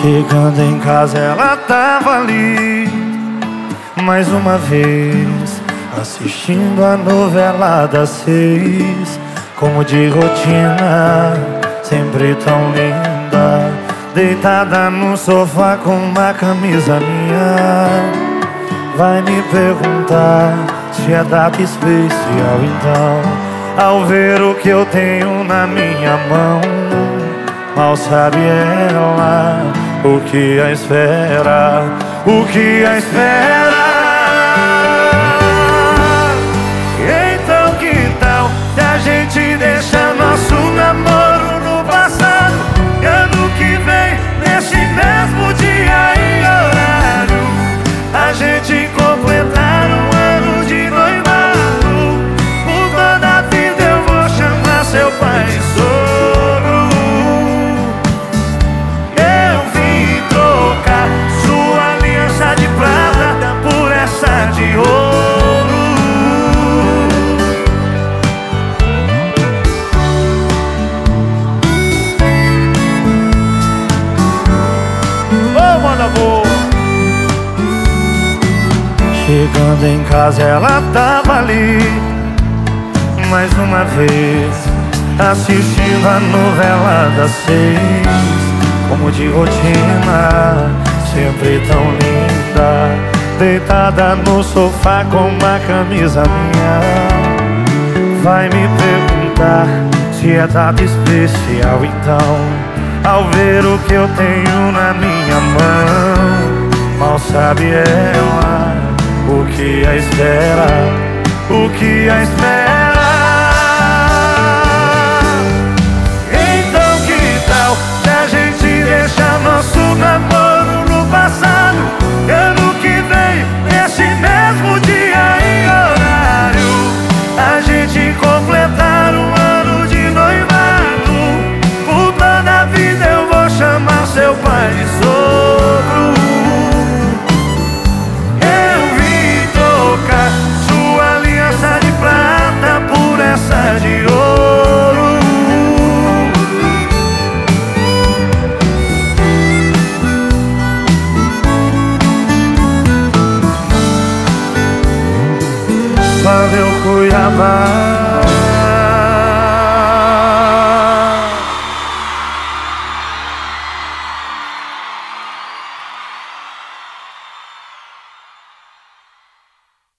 Chegando em casa ela tava ali. Mais uma vez Assistindo a novela das seis. Como de rotina Sempre tão linda. Deitada no sofá com uma camisa minha. Vai me perguntar se é data especial então. Ao ver o que eu tenho na minha mão Mal sabe ela o que a espera, o que a espera. Chegando em casa ela tava ali. Mais uma vez Assistindo a novela das seis. Como de rotina Sempre tão linda. Deitada no sofá com uma camisa minha. Vai me perguntar se é data especial então. Ao ver o que eu tenho na minha mão Mal sabe ela o que a espera, o que a espera. Valeu Cuiabá.